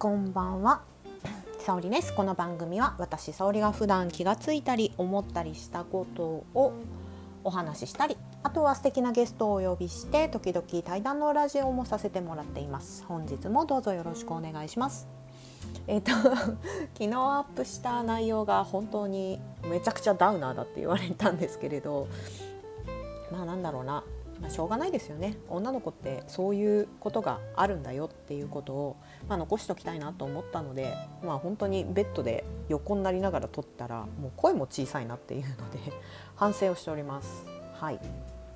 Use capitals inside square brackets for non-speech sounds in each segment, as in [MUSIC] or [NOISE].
こんばんは。沙織です。この番組は私沙織が普段気がついたり思ったりしたことをお話ししたり、あとは素敵なゲストをお呼びして時々対談のラジオもさせてもらっています。本日もどうぞよろしくお願いします。えっ、と [LAUGHS] 昨日アップした内容が本当にめちゃくちゃダウナーだって言われたんですけれど、まあなんだろうな。まあ、しょうがないですよね女の子ってそういうことがあるんだよっていうことを、まあ、残しておきたいなと思ったので、まあ、本当にベッドで横になりながら撮ったらもう声も小さいなっていうので反省をしております。はい、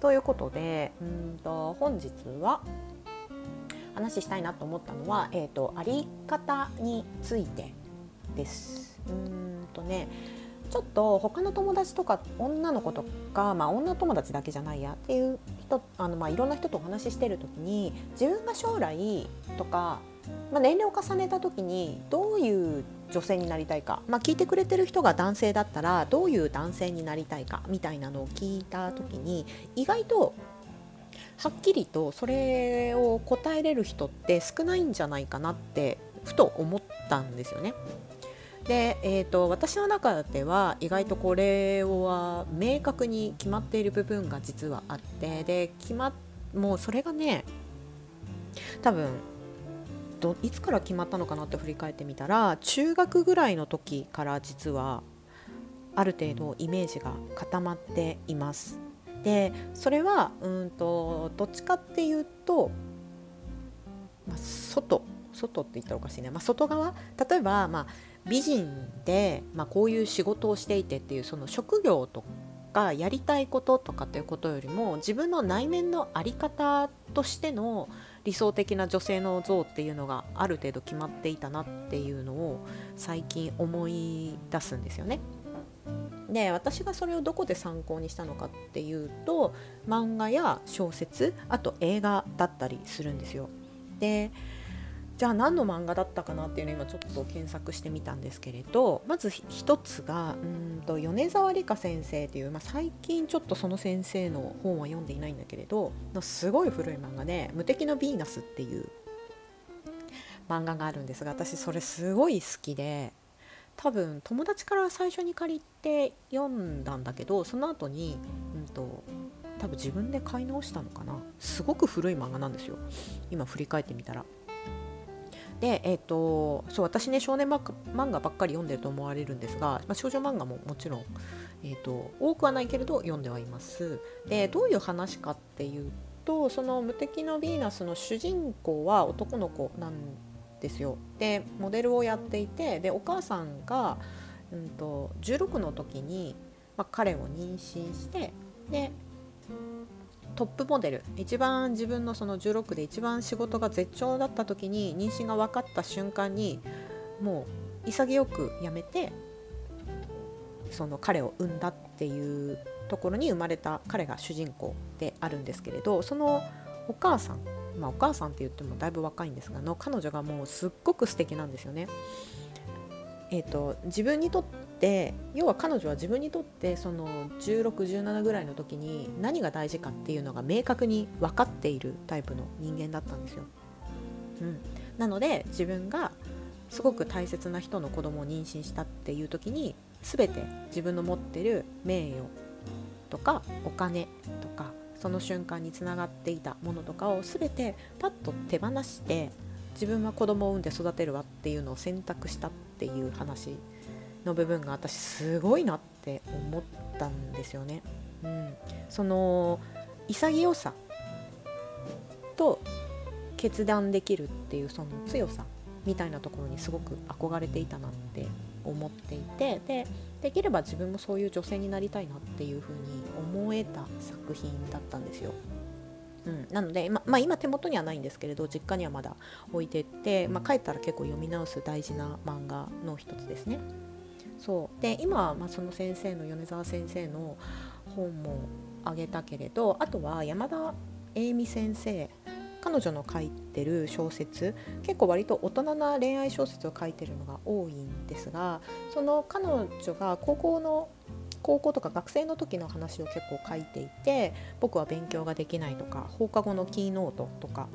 ということでうんと本日は話したいなと思ったのは、えーと、あり方についてです。うんとねちょっと他の友達とか女の子とか、まあ、女友達だけじゃないやっていう人あの、まあ、いろんな人とお話ししてる時に自分が将来とか、まあ、年齢を重ねた時にどういう女性になりたいか、まあ、聞いてくれてる人が男性だったらどういう男性になりたいかみたいなのを聞いた時に意外とはっきりとそれを答えれる人って少ないんじゃないかなってふと思ったんですよね。で、えーと、私の中では意外とこれは明確に決まっている部分が実はあってで決まもうそれがね多分どいつから決まったのかなって振り返ってみたら中学ぐらいの時から実はある程度イメージが固まっています。でそれはうんとどっちかっていうと、まあ、外外って言ったらおかしいね、まあ、外側？例えば、まあ、美人で、まあ、こういう仕事をしていてっていうその職業とかやりたいこととかっていうことよりも自分の内面の在り方としての理想的な女性の像っていうのがある程度決まっていたなっていうのを最近思い出すんですよね。で私がそれをどこで参考にしたのかっていうと漫画や小説あと映画だったりするんですよ。でじゃあ何の漫画だったかなっていうのを今ちょっと検索してみたんですけれどまず一つがうんと米沢理香先生っていう、まあ、最近ちょっとその先生の本は読んでいないんだけれどのすごい古い漫画で「無敵のヴィーナス」っていう漫画があるんですが私それすごい好きで多分友達から最初に借りて読んだんだけどその後にうんと多分自分で買い直したのかなすごく古い漫画なんですよ今振り返ってみたら。で、えーと、そう私ね少年漫画ばっかり読んでると思われるんですが、まあ、少女漫画ももちろん、えーと、多くはないけれど読んではいます。でどういう話かっていうとその「無敵のヴィーナス」の主人公は男の子なんですよ。でモデルをやっていてでお母さんが、うんと、16の時に、まあ、彼を妊娠してでトップモデル一番自分のその16で一番仕事が絶頂だった時に妊娠が分かった瞬間にもう潔く辞めてその彼を産んだっていうところに生まれた彼が主人公であるんですけれどそのお母さんまあお母さんって言ってもだいぶ若いんですがの彼女がもうすっごく素敵なんですよね。えーと、自分にとって要は彼女は自分にとってその1617ぐらいの時に何が大事かっていうのが明確に分かっているタイプの人間だったんですよ。うん、なので自分がすごく大切な人の子供を妊娠したっていう時に全て自分の持ってる名誉とかお金とかその瞬間につながっていたものとかを全てパッと手放して自分は子供を産んで育てるわっていうのを選択したっていう話の部分が私すごいなって思ったんですよね。うん、その潔さと決断できるっていうその強さみたいなところにすごく憧れていたなって思っていてでできれば自分もそういう女性になりたいなっていうふうに思えた作品だったんですよ。うん、なので、ままあ、今手元にはないんですけれど実家にはまだ置いてって、まあ、帰ったら結構読み直す大事な漫画の一つですね。そう。で今はまあその先生の米沢先生の本もあげたけれどあとは山田栄美先生彼女の書いてる小説結構割と大人な恋愛小説を書いてるのが多いんですがその彼女が高校の高校とか学生の時の話を結構書いていて僕は勉強ができないとか放課後のキーノートとか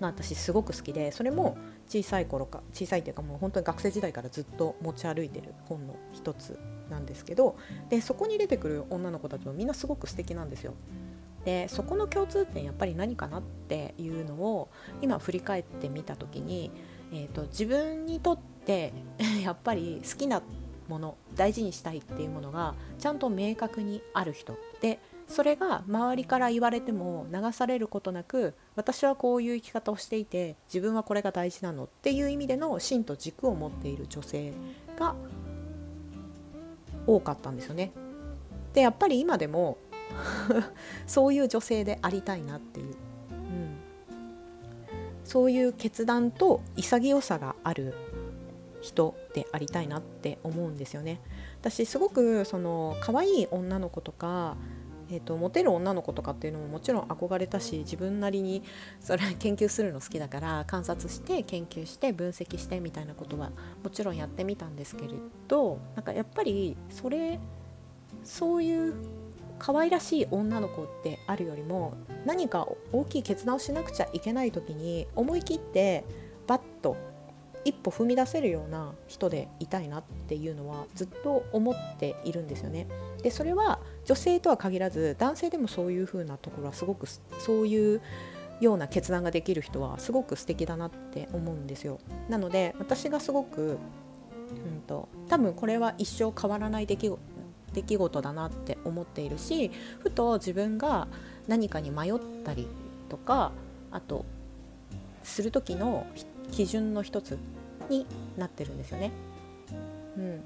が私すごく好きでそれも小さい頃か小さいっていうかもう本当に学生時代からずっと持ち歩いてる本の一つなんですけどでそこに出てくる女の子たちもみんなすごく素敵なんですよ。でそこの共通点やっぱり何かなっていうのを今振り返ってみた時に、えーと、自分にとって [LAUGHS] やっぱり好きなもの大事にしたいっていうものがちゃんと明確にある人でそれが周りから言われても流されることなく私はこういう生き方をしていて自分はこれが大事なのっていう意味での芯と軸を持っている女性が多かったんですよね。でやっぱり今でも [LAUGHS] そういう女性でありたいなっていう、うん、そういう決断と潔さがある人でありたいなって思うんですよね。私すごくその可愛い女の子とかえーと、モテる女の子とかっていうのももちろん憧れたし自分なりにそれ研究するの好きだから観察して研究して分析してみたいなことはもちろんやってみたんですけれどなんかやっぱりそれそういう可愛らしい女の子ってあるよりも何か大きい決断をしなくちゃいけない時に思い切ってバッと一歩踏み出せるような人でいたいなっていうのはずっと思っているんですよね。でそれは女性とは限らず男性でもそういう風なところはすごくそういうような決断ができる人はすごく素敵だなって思うんですよ。なので私がすごく、うんと、多分これは一生変わらない出来出来事だなって思っているしふと自分が何かに迷ったりとかあとする時の基準の一つになってるんですよね。うん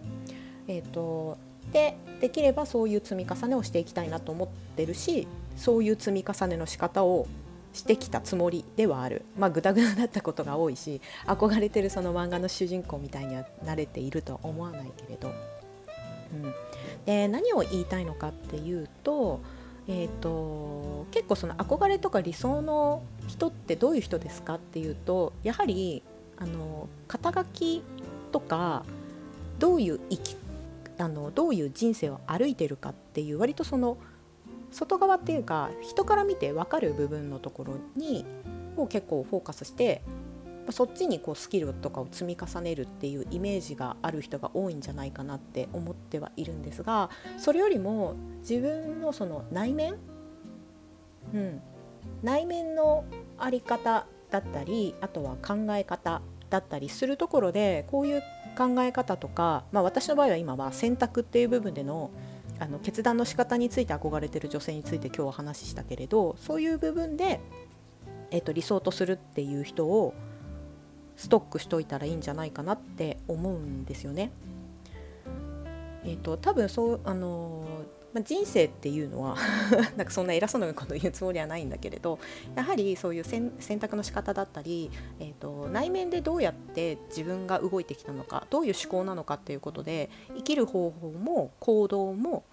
えーと、でできればそういう積み重ねをしていきたいなと思ってるしそういう積み重ねの仕方をしてきたつもりではある。まあグダグダだったことが多いし憧れてるその漫画の主人公みたいには慣れているとは思わないけれど、うん、で何を言いたいのかっていうと,、えーと結構その憧れとか理想の人ってどういう人ですかっていうとやはりあの肩書きとかどういう生きあのどういう人生を歩いてるかっていう割とその外側っていうか人から見て分かる部分のところにを結構フォーカスしてそっちにこうスキルとかを積み重ねるっていうイメージがある人が多いんじゃないかなって思ってはいるんですがそれよりも自分のその内面、うん、内面の在り方だったりあとは考え方だったりするところでこういう考え方とか、まあ、私の場合は今は選択っていう部分でのあの決断の仕方について憧れてる女性について今日は話したけれどそういう部分で、えー、と理想とするっていう人をストックしといたらいいんじゃないかなって思うんですよね。えーと、多分そうあのまあ、人生っていうのは [LAUGHS] なんかそんな偉そうなこと言うつもりはないんだけれどやはりそういう選択の仕方だったり、えーと、内面でどうやって自分が動いてきたのかどういう思考なのかっていうことで生きる方法も行動も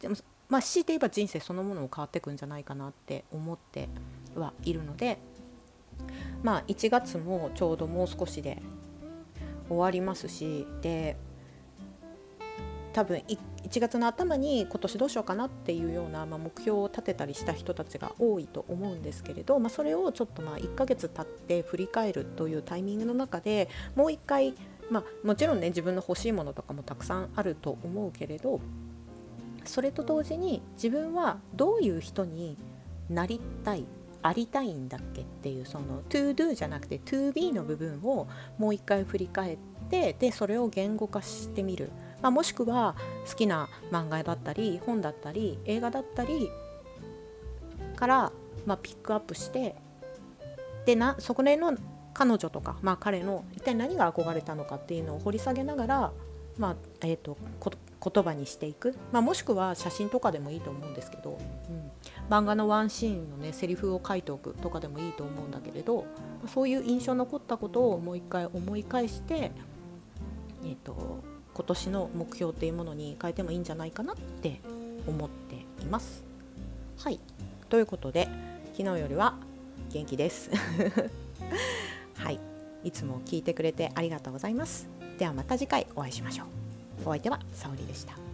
でもまあ強いて言えば人生そのものも変わってくんじゃないかなって思ってはいるのでまあ1月もちょうどもう少しで終わりますしで多分1月の頭に今年どうしようかなっていうような、まあ、目標を立てたりした人たちが多いと思うんですけれど、まあ、それをちょっとまあ1ヶ月経って振り返るというタイミングの中でもう一回、まあ、もちろんね自分の欲しいものとかもたくさんあると思うけれどそれと同時に自分はどういう人になりたいありたいんだっけっていうその to do じゃなくて to be の部分をもう一回振り返ってでそれを言語化してみる。まあ、もしくは好きな漫画だったり本だったり映画だったりから、まあ、ピックアップしてでなそこでの彼女とか、まあ、彼の一体何が憧れたのかっていうのを掘り下げながら、まあえーと、言葉にしていく、まあ、もしくは写真とかでもいいと思うんですけど、うん、漫画のワンシーンのねセリフを書いておくとかでもいいと思うんだけれどそういう印象残ったことをもう一回思い返して、えーと今年の目標っていうものに変えてもいいんじゃないかなって思っています。はいということで昨日よりは元気です。[LAUGHS] はいいつも聞いてくれてありがとうございます。ではまた次回お会いしましょう。お相手は沙織でした。